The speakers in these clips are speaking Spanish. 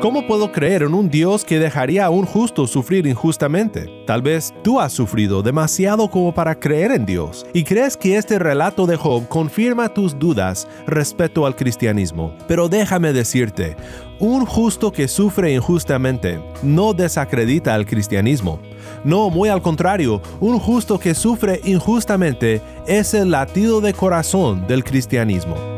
¿Cómo puedo creer en un Dios que dejaría a un justo sufrir injustamente? Tal vez tú has sufrido demasiado como para creer en Dios y crees que este relato de Job confirma tus dudas respecto al cristianismo. Pero déjame decirte, un justo que sufre injustamente no desacredita al cristianismo. No, muy al contrario, un justo que sufre injustamente es el latido de corazón del cristianismo.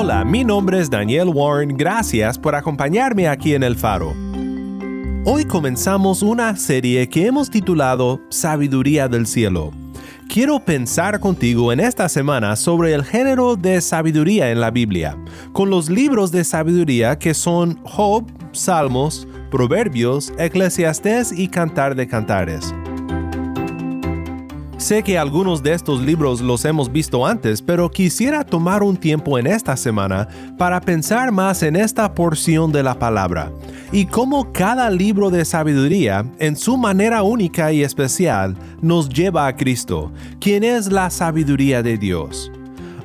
Hola, mi nombre es Daniel Warren, gracias por acompañarme aquí en El Faro. Hoy comenzamos una serie que hemos titulado Sabiduría del Cielo. Quiero pensar contigo en esta semana sobre el género de sabiduría en la Biblia, con los libros de sabiduría que son Job, Salmos, Proverbios, Eclesiastés y Cantar de Cantares. Sé que algunos de estos libros los hemos visto antes, pero quisiera tomar un tiempo en esta semana para pensar más en esta porción de la palabra y cómo cada libro de sabiduría, en su manera única y especial, nos lleva a Cristo, quien es la sabiduría de Dios.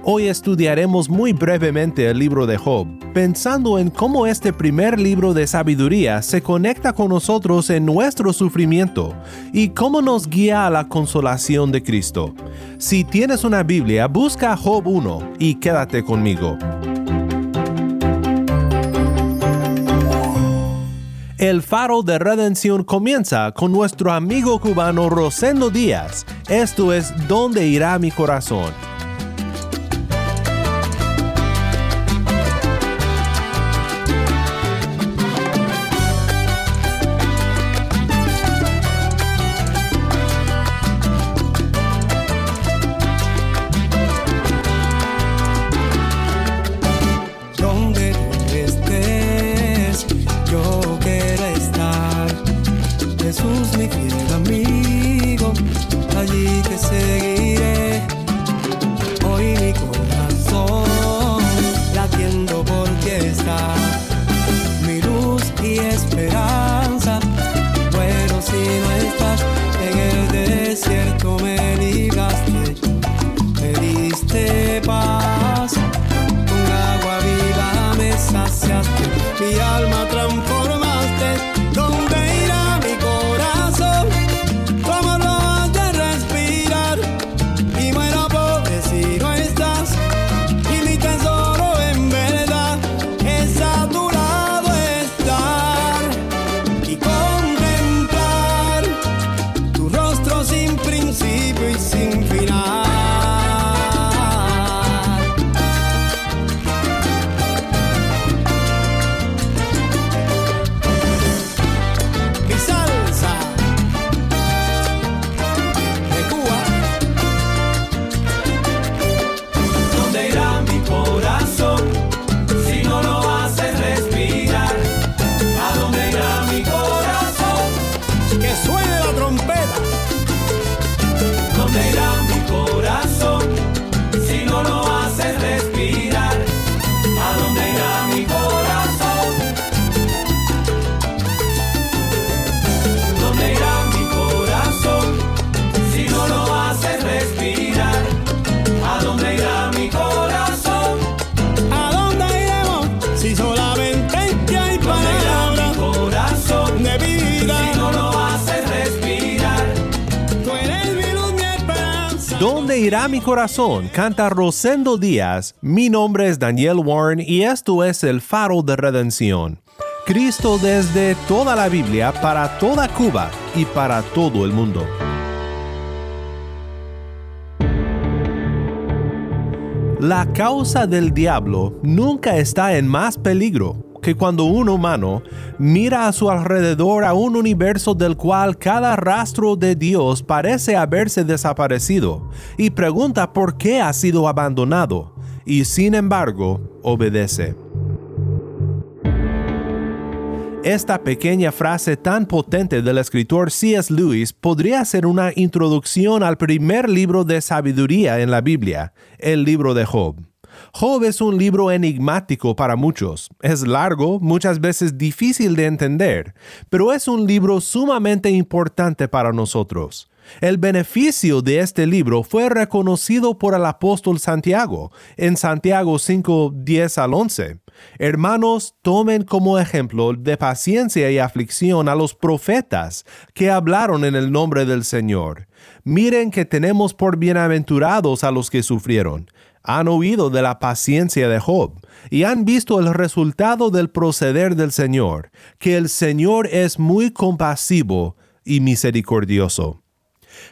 Hoy estudiaremos muy brevemente el libro de Job, pensando en cómo este primer libro de sabiduría se conecta con nosotros en nuestro sufrimiento y cómo nos guía a la consolación de Cristo. Si tienes una Biblia, busca Job 1 y quédate conmigo. El faro de redención comienza con nuestro amigo cubano Rosendo Díaz. Esto es ¿Dónde irá mi corazón? You. ¿Dónde irá mi corazón? Canta Rosendo Díaz. Mi nombre es Daniel Warren y esto es el faro de redención. Cristo desde toda la Biblia para toda Cuba y para todo el mundo. La causa del diablo nunca está en más peligro que cuando un humano mira a su alrededor a un universo del cual cada rastro de Dios parece haberse desaparecido y pregunta por qué ha sido abandonado, y sin embargo obedece. Esta pequeña frase tan potente del escritor C.S. Lewis podría ser una introducción al primer libro de sabiduría en la Biblia, el libro de Job. Job es un libro enigmático para muchos. Es largo, muchas veces difícil de entender, pero es un libro sumamente importante para nosotros. El beneficio de este libro fue reconocido por el apóstol Santiago en Santiago 5, 10 al 11. Hermanos, tomen como ejemplo de paciencia y aflicción a los profetas que hablaron en el nombre del Señor. Miren que tenemos por bienaventurados a los que sufrieron. Han oído de la paciencia de Job y han visto el resultado del proceder del Señor, que el Señor es muy compasivo y misericordioso.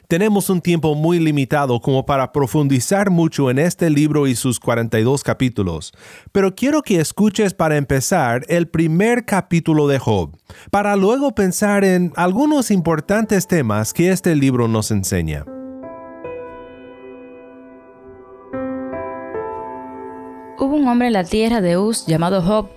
Tenemos un tiempo muy limitado como para profundizar mucho en este libro y sus 42 capítulos, pero quiero que escuches para empezar el primer capítulo de Job, para luego pensar en algunos importantes temas que este libro nos enseña. Hubo un hombre en la tierra de Uz llamado Job.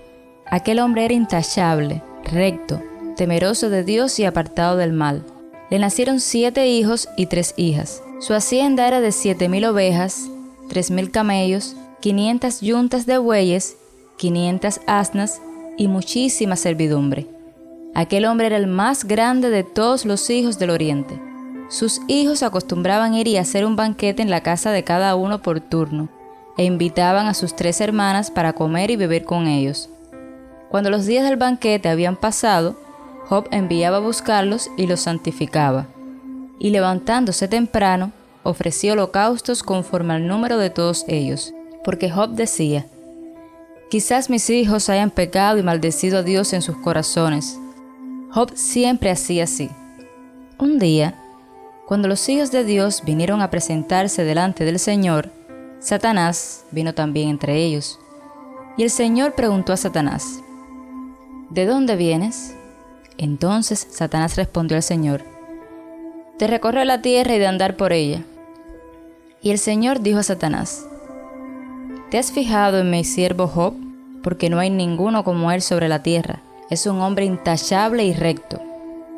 Aquel hombre era intachable, recto, temeroso de Dios y apartado del mal le nacieron siete hijos y tres hijas. Su hacienda era de siete mil ovejas, tres mil camellos, quinientas yuntas de bueyes, quinientas asnas y muchísima servidumbre. Aquel hombre era el más grande de todos los hijos del oriente. Sus hijos acostumbraban ir y hacer un banquete en la casa de cada uno por turno, e invitaban a sus tres hermanas para comer y beber con ellos. Cuando los días del banquete habían pasado, Job enviaba a buscarlos y los santificaba. Y levantándose temprano, ofrecía holocaustos conforme al número de todos ellos, porque Job decía, Quizás mis hijos hayan pecado y maldecido a Dios en sus corazones. Job siempre hacía así. Un día, cuando los hijos de Dios vinieron a presentarse delante del Señor, Satanás vino también entre ellos. Y el Señor preguntó a Satanás, ¿De dónde vienes? Entonces Satanás respondió al Señor, de recorrer la tierra y de andar por ella. Y el Señor dijo a Satanás, ¿te has fijado en mi siervo Job? Porque no hay ninguno como él sobre la tierra. Es un hombre intachable y recto,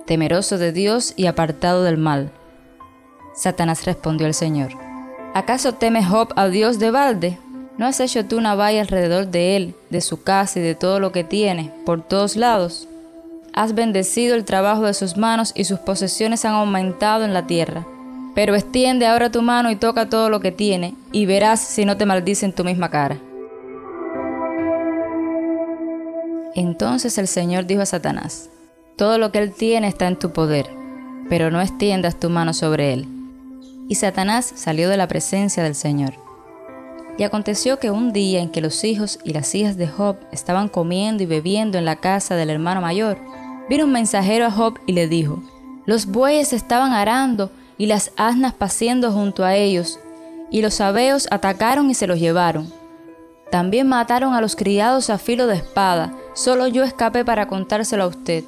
temeroso de Dios y apartado del mal. Satanás respondió al Señor, ¿acaso teme Job a Dios de balde? ¿No has hecho tú una valla alrededor de él, de su casa y de todo lo que tiene, por todos lados? has bendecido el trabajo de sus manos y sus posesiones han aumentado en la tierra. Pero extiende ahora tu mano y toca todo lo que tiene, y verás si no te maldice en tu misma cara. Entonces el Señor dijo a Satanás, Todo lo que él tiene está en tu poder, pero no extiendas tu mano sobre él. Y Satanás salió de la presencia del Señor. Y aconteció que un día en que los hijos y las hijas de Job estaban comiendo y bebiendo en la casa del hermano mayor, Vino un mensajero a Job y le dijo, los bueyes estaban arando y las asnas paciendo junto a ellos, y los sabeos atacaron y se los llevaron. También mataron a los criados a filo de espada, solo yo escapé para contárselo a usted.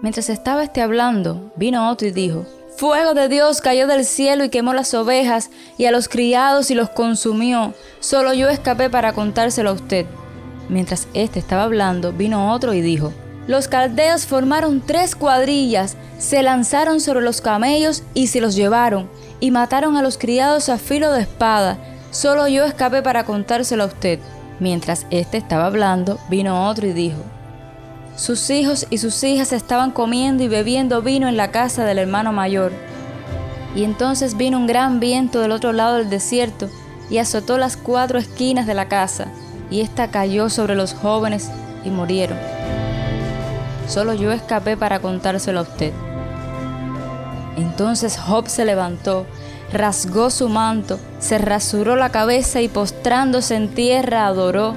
Mientras estaba este hablando, vino otro y dijo, Fuego de Dios cayó del cielo y quemó las ovejas y a los criados y los consumió, solo yo escapé para contárselo a usted. Mientras éste estaba hablando, vino otro y dijo, los caldeos formaron tres cuadrillas, se lanzaron sobre los camellos y se los llevaron, y mataron a los criados a filo de espada. Solo yo escapé para contárselo a usted. Mientras éste estaba hablando, vino otro y dijo, sus hijos y sus hijas estaban comiendo y bebiendo vino en la casa del hermano mayor. Y entonces vino un gran viento del otro lado del desierto y azotó las cuatro esquinas de la casa, y ésta cayó sobre los jóvenes y murieron. Solo yo escapé para contárselo a usted. Entonces Job se levantó, rasgó su manto, se rasuró la cabeza y postrándose en tierra adoró.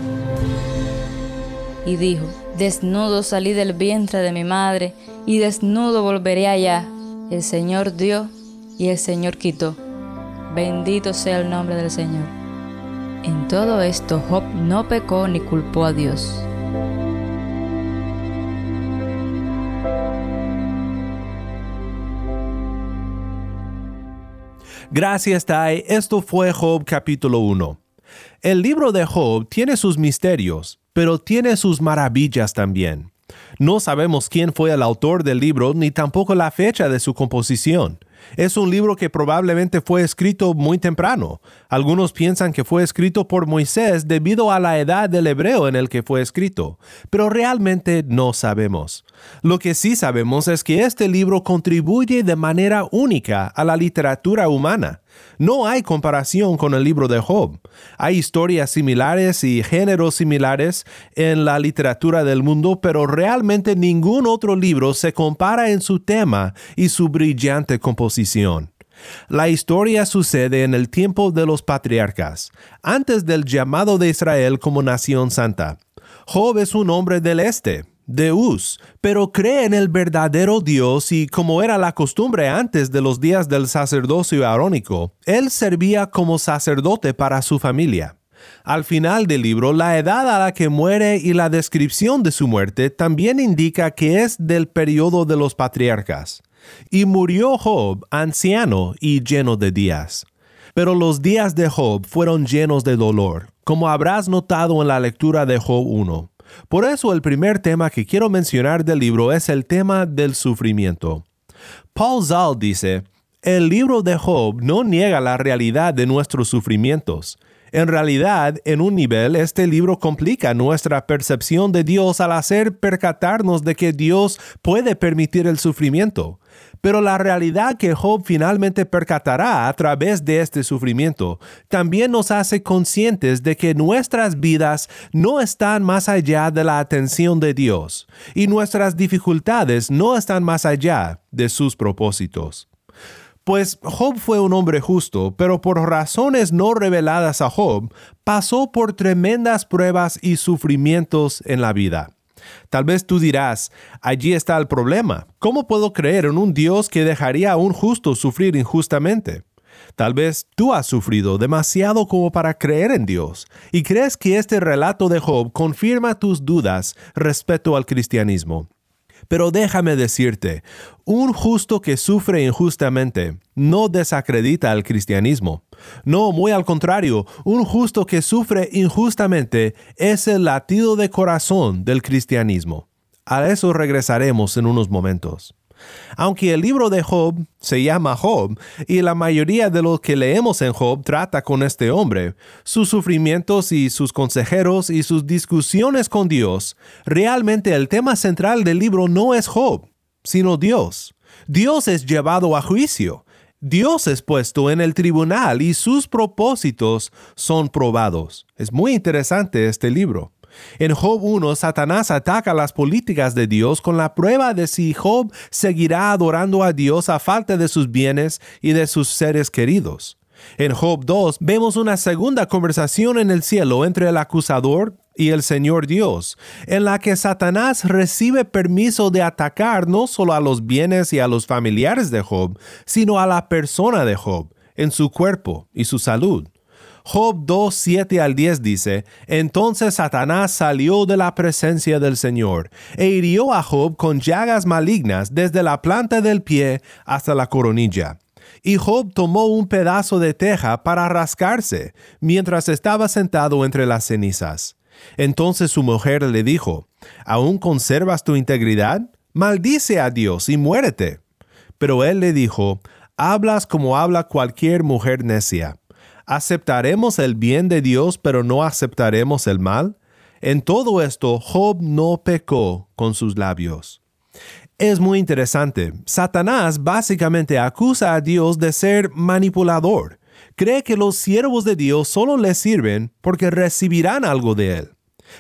Y dijo, Desnudo salí del vientre de mi madre y desnudo volveré allá. El Señor dio y el Señor quitó. Bendito sea el nombre del Señor. En todo esto Job no pecó ni culpó a Dios. Gracias, Tai. Esto fue Job capítulo 1. El libro de Job tiene sus misterios pero tiene sus maravillas también. No sabemos quién fue el autor del libro ni tampoco la fecha de su composición. Es un libro que probablemente fue escrito muy temprano. Algunos piensan que fue escrito por Moisés debido a la edad del hebreo en el que fue escrito, pero realmente no sabemos. Lo que sí sabemos es que este libro contribuye de manera única a la literatura humana. No hay comparación con el libro de Job. Hay historias similares y géneros similares en la literatura del mundo, pero realmente ningún otro libro se compara en su tema y su brillante composición. La historia sucede en el tiempo de los patriarcas, antes del llamado de Israel como nación santa. Job es un hombre del este, de Uz, pero cree en el verdadero Dios y como era la costumbre antes de los días del sacerdocio arónico, él servía como sacerdote para su familia. Al final del libro, la edad a la que muere y la descripción de su muerte también indica que es del periodo de los patriarcas. Y murió Job anciano y lleno de días. Pero los días de Job fueron llenos de dolor, como habrás notado en la lectura de Job 1. Por eso el primer tema que quiero mencionar del libro es el tema del sufrimiento. Paul Zal dice, el libro de Job no niega la realidad de nuestros sufrimientos. En realidad, en un nivel, este libro complica nuestra percepción de Dios al hacer percatarnos de que Dios puede permitir el sufrimiento. Pero la realidad que Job finalmente percatará a través de este sufrimiento también nos hace conscientes de que nuestras vidas no están más allá de la atención de Dios y nuestras dificultades no están más allá de sus propósitos. Pues Job fue un hombre justo, pero por razones no reveladas a Job, pasó por tremendas pruebas y sufrimientos en la vida. Tal vez tú dirás, allí está el problema. ¿Cómo puedo creer en un Dios que dejaría a un justo sufrir injustamente? Tal vez tú has sufrido demasiado como para creer en Dios y crees que este relato de Job confirma tus dudas respecto al cristianismo. Pero déjame decirte, un justo que sufre injustamente no desacredita al cristianismo. No, muy al contrario, un justo que sufre injustamente es el latido de corazón del cristianismo. A eso regresaremos en unos momentos. Aunque el libro de Job se llama Job y la mayoría de lo que leemos en Job trata con este hombre, sus sufrimientos y sus consejeros y sus discusiones con Dios, realmente el tema central del libro no es Job, sino Dios. Dios es llevado a juicio. Dios es puesto en el tribunal y sus propósitos son probados. Es muy interesante este libro. En Job 1, Satanás ataca las políticas de Dios con la prueba de si Job seguirá adorando a Dios a falta de sus bienes y de sus seres queridos. En Job 2 vemos una segunda conversación en el cielo entre el acusador y el Señor Dios, en la que Satanás recibe permiso de atacar no solo a los bienes y a los familiares de Job, sino a la persona de Job, en su cuerpo y su salud. Job 2, 7 al 10 dice, Entonces Satanás salió de la presencia del Señor e hirió a Job con llagas malignas desde la planta del pie hasta la coronilla. Y Job tomó un pedazo de teja para rascarse mientras estaba sentado entre las cenizas. Entonces su mujer le dijo, ¿Aún conservas tu integridad? Maldice a Dios y muérete. Pero él le dijo, Hablas como habla cualquier mujer necia. ¿Aceptaremos el bien de Dios pero no aceptaremos el mal? En todo esto, Job no pecó con sus labios. Es muy interesante. Satanás básicamente acusa a Dios de ser manipulador. Cree que los siervos de Dios solo le sirven porque recibirán algo de él.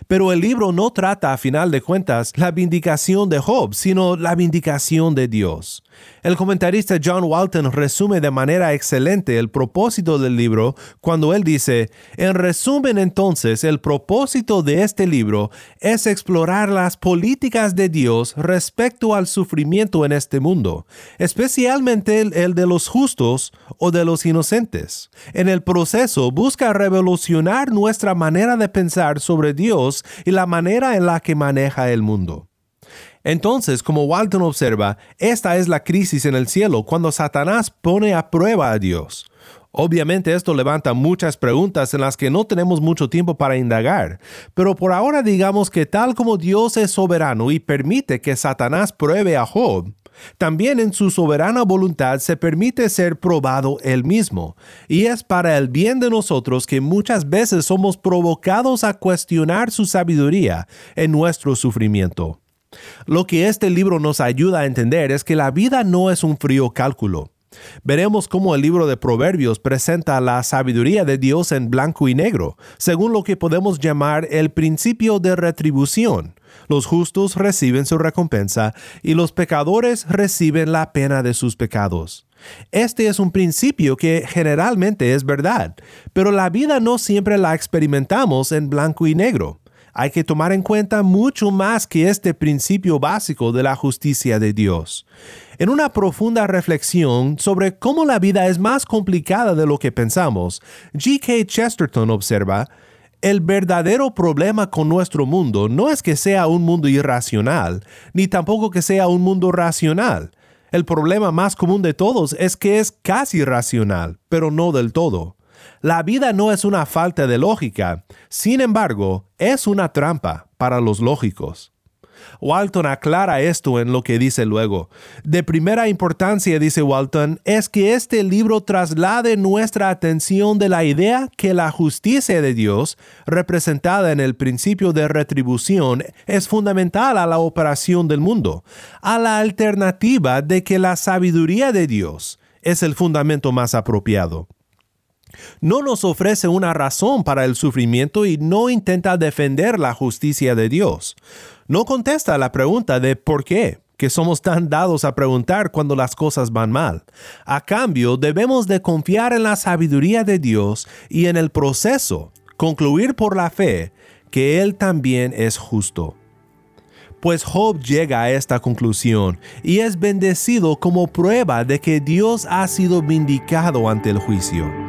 Pero el libro no trata a final de cuentas la vindicación de Job, sino la vindicación de Dios. El comentarista John Walton resume de manera excelente el propósito del libro cuando él dice, en resumen entonces, el propósito de este libro es explorar las políticas de Dios respecto al sufrimiento en este mundo, especialmente el, de los justos o de los inocentes. En el proceso busca revolucionar nuestra manera de pensar sobre Dios y la manera en la que maneja el mundo. Entonces, como Walton observa, esta es la crisis en el cielo cuando Satanás pone a prueba a Dios. Obviamente esto levanta muchas preguntas en las que no tenemos mucho tiempo para indagar, pero por ahora digamos que tal como Dios es soberano y permite que Satanás pruebe a Job, también en su soberana voluntad se permite ser probado él mismo, y es para el bien de nosotros que muchas veces somos provocados a cuestionar su sabiduría en nuestro sufrimiento. Lo que este libro nos ayuda a entender es que la vida no es un frío cálculo. Veremos cómo el libro de Proverbios presenta la sabiduría de Dios en blanco y negro, según lo que podemos llamar el principio de retribución. Los justos reciben su recompensa y los pecadores reciben la pena de sus pecados. Este es un principio que generalmente es verdad, pero la vida no siempre la experimentamos en blanco y negro hay que tomar en cuenta mucho más que este principio básico de la justicia de Dios. En una profunda reflexión sobre cómo la vida es más complicada de lo que pensamos, G.K. Chesterton observa, el verdadero problema con nuestro mundo no es que sea un mundo irracional, ni tampoco que sea un mundo racional. El problema más común de todos es que es casi racional, pero no del todo. La vida no es una falta de lógica, sin embargo, es una trampa para los lógicos. Walton aclara esto en lo que dice luego. De primera importancia, dice Walton, es que este libro traslade nuestra atención de la idea que la justicia de Dios, representada en el principio de retribución, es fundamental a la operación del mundo, a la alternativa de que la sabiduría de Dios es el fundamento más apropiado no nos ofrece una razón para el sufrimiento y no intenta defender la justicia de Dios. No contesta la pregunta de por qué, que somos tan dados a preguntar cuando las cosas van mal. A cambio, debemos de confiar en la sabiduría de Dios y en el proceso, concluir por la fe que Él también es justo. Pues Job llega a esta conclusión y es bendecido como prueba de que Dios ha sido vindicado ante el juicio.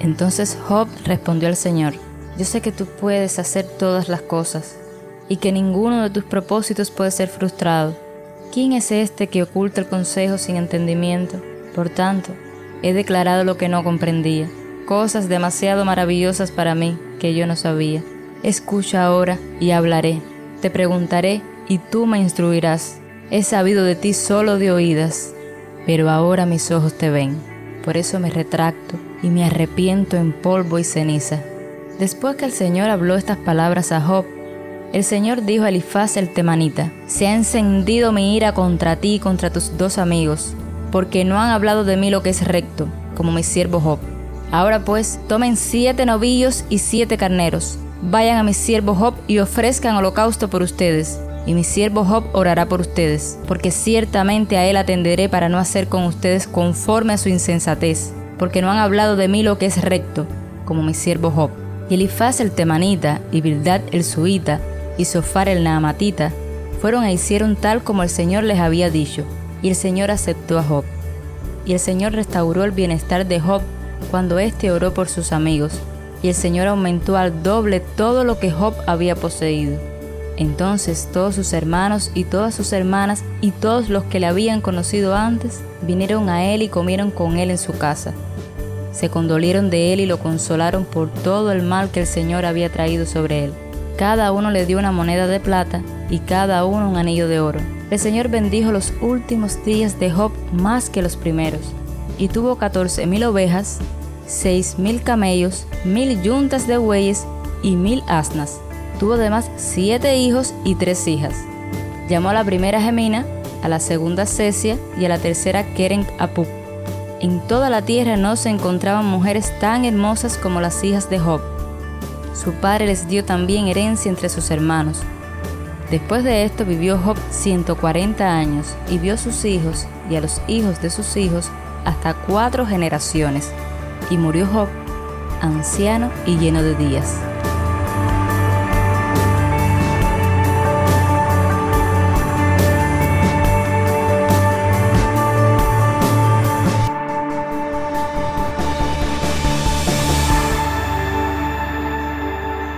Entonces Job respondió al Señor, yo sé que tú puedes hacer todas las cosas y que ninguno de tus propósitos puede ser frustrado. ¿Quién es este que oculta el consejo sin entendimiento? Por tanto, he declarado lo que no comprendía, cosas demasiado maravillosas para mí que yo no sabía. Escucha ahora y hablaré. Te preguntaré y tú me instruirás. He sabido de ti solo de oídas, pero ahora mis ojos te ven. Por eso me retracto y me arrepiento en polvo y ceniza. Después que el Señor habló estas palabras a Job, el Señor dijo a Elifaz el temanita, Se ha encendido mi ira contra ti y contra tus dos amigos, porque no han hablado de mí lo que es recto, como mi siervo Job. Ahora pues, tomen siete novillos y siete carneros, vayan a mi siervo Job y ofrezcan holocausto por ustedes, y mi siervo Job orará por ustedes, porque ciertamente a él atenderé para no hacer con ustedes conforme a su insensatez porque no han hablado de mí lo que es recto, como mi siervo Job. Y Elifaz el temanita, y Bildad el suita, y Sofar el naamatita, fueron e hicieron tal como el Señor les había dicho, y el Señor aceptó a Job. Y el Señor restauró el bienestar de Job cuando éste oró por sus amigos, y el Señor aumentó al doble todo lo que Job había poseído. Entonces todos sus hermanos y todas sus hermanas y todos los que le habían conocido antes vinieron a él y comieron con él en su casa se condolieron de él y lo consolaron por todo el mal que el Señor había traído sobre él. Cada uno le dio una moneda de plata y cada uno un anillo de oro. El Señor bendijo los últimos días de Job más que los primeros, y tuvo catorce mil ovejas, seis mil camellos, mil yuntas de bueyes y mil asnas. Tuvo además siete hijos y tres hijas. Llamó a la primera Gemina, a la segunda Cesia y a la tercera Keren Apup en toda la tierra no se encontraban mujeres tan hermosas como las hijas de Job. Su padre les dio también herencia entre sus hermanos. Después de esto vivió Job 140 años y vio a sus hijos y a los hijos de sus hijos hasta cuatro generaciones. Y murió Job, anciano y lleno de días.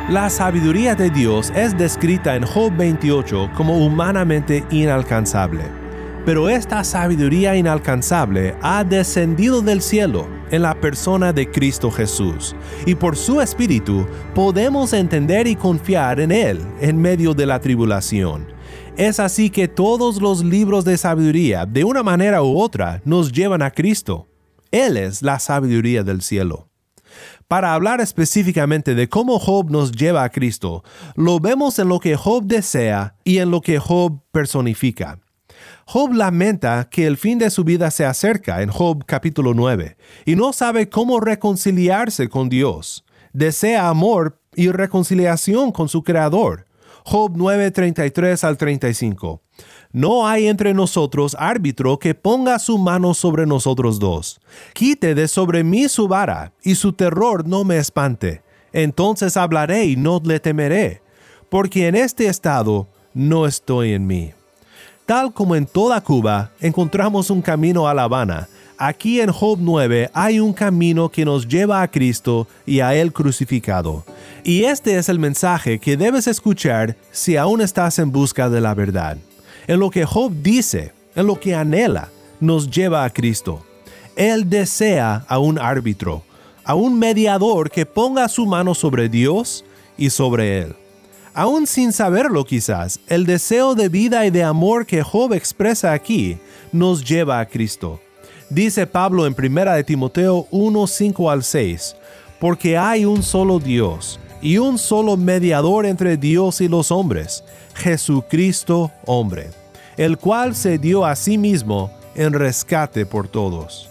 La sabiduría de Dios es descrita en Job 28 como humanamente inalcanzable. Pero esta sabiduría inalcanzable ha descendido del cielo en la persona de Cristo Jesús, y por su Espíritu podemos entender y confiar en Él en medio de la tribulación. Es así que todos los libros de sabiduría, de una manera u otra, nos llevan a Cristo. Él es la sabiduría del cielo. Para hablar específicamente de cómo Job nos lleva a Cristo, lo vemos en lo que Job desea y en lo que Job personifica. Job lamenta que el fin de su vida se acerca en Job capítulo 9 y no sabe cómo reconciliarse con Dios. Desea amor y reconciliación con su Creador. Job 9:33 al 35. No hay entre nosotros árbitro que ponga su mano sobre nosotros dos. Quite de sobre mí su vara, y su terror no me espante. Entonces hablaré y no le temeré, porque en este estado no estoy en mí. Tal como en toda Cuba encontramos un camino a La Habana, aquí en Job 9 hay un camino que nos lleva a Cristo y a Él crucificado. Y este es el mensaje que debes escuchar si aún estás en busca de la verdad. En lo que Job dice, en lo que anhela, nos lleva a Cristo. Él desea a un árbitro, a un mediador que ponga su mano sobre Dios y sobre Él. Aún sin saberlo quizás, el deseo de vida y de amor que Job expresa aquí nos lleva a Cristo. Dice Pablo en 1 de Timoteo 1, 5 al 6, porque hay un solo Dios y un solo mediador entre Dios y los hombres, Jesucristo hombre, el cual se dio a sí mismo en rescate por todos.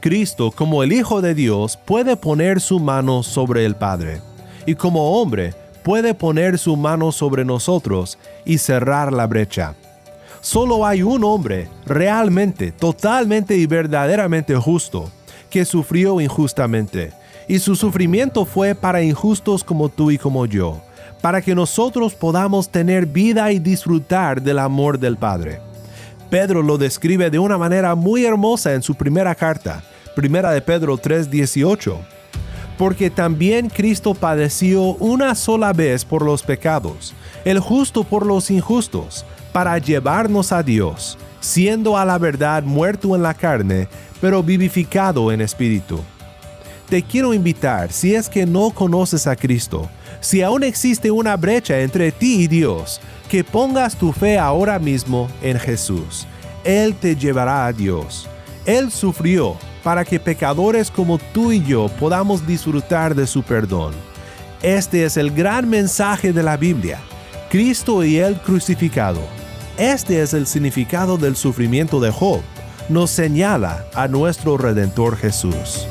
Cristo, como el Hijo de Dios, puede poner su mano sobre el Padre, y como hombre, puede poner su mano sobre nosotros y cerrar la brecha. Solo hay un hombre realmente, totalmente y verdaderamente justo, que sufrió injustamente, y su sufrimiento fue para injustos como tú y como yo, para que nosotros podamos tener vida y disfrutar del amor del Padre. Pedro lo describe de una manera muy hermosa en su primera carta, primera de Pedro 3:18 porque también Cristo padeció una sola vez por los pecados, el justo por los injustos, para llevarnos a Dios, siendo a la verdad muerto en la carne, pero vivificado en espíritu. Te quiero invitar, si es que no conoces a Cristo, si aún existe una brecha entre ti y Dios, que pongas tu fe ahora mismo en Jesús. Él te llevará a Dios. Él sufrió para que pecadores como tú y yo podamos disfrutar de su perdón. Este es el gran mensaje de la Biblia, Cristo y el crucificado. Este es el significado del sufrimiento de Job. Nos señala a nuestro Redentor Jesús.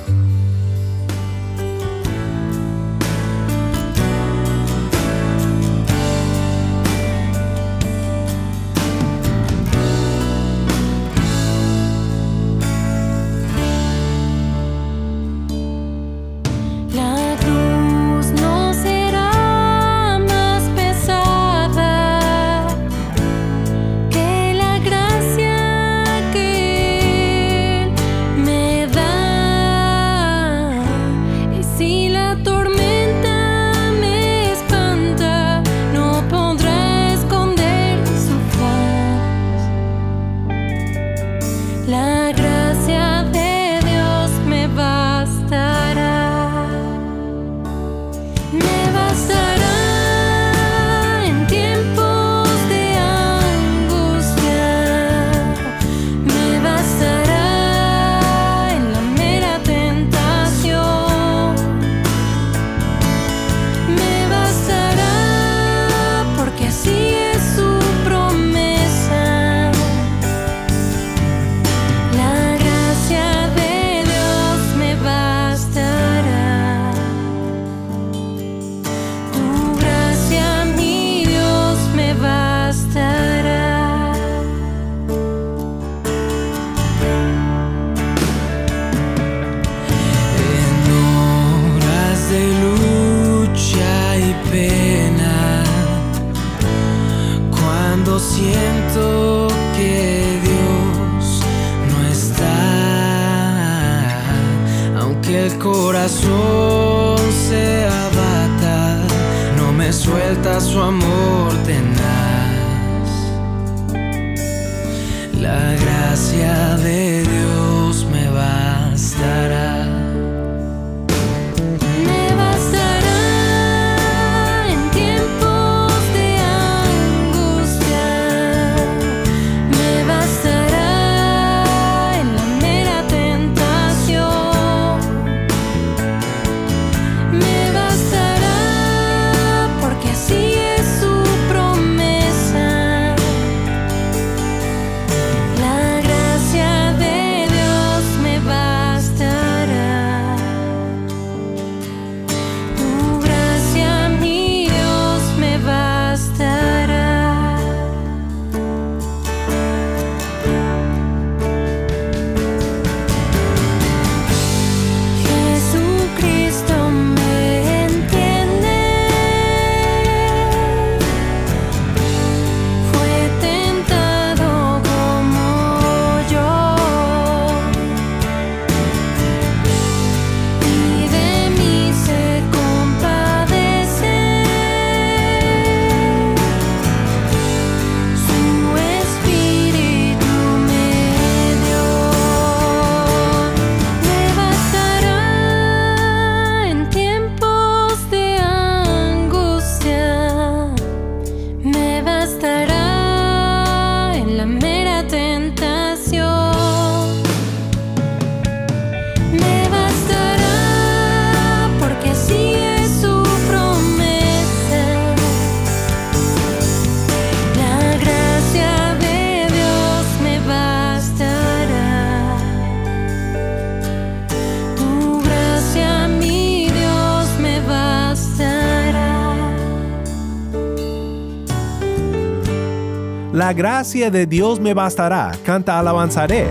Gracia de Dios me bastará, canta alabanzaré.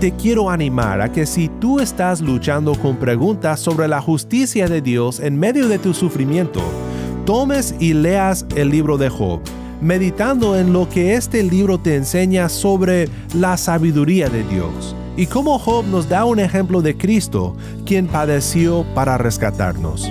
Te quiero animar a que si tú estás luchando con preguntas sobre la justicia de Dios en medio de tu sufrimiento, tomes y leas el libro de Job, meditando en lo que este libro te enseña sobre la sabiduría de Dios y cómo Job nos da un ejemplo de Cristo, quien padeció para rescatarnos.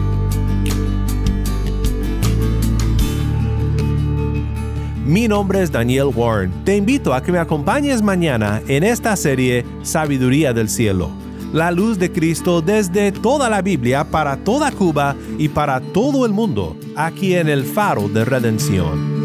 Mi nombre es Daniel Warren. Te invito a que me acompañes mañana en esta serie Sabiduría del Cielo. La luz de Cristo desde toda la Biblia para toda Cuba y para todo el mundo, aquí en el Faro de Redención.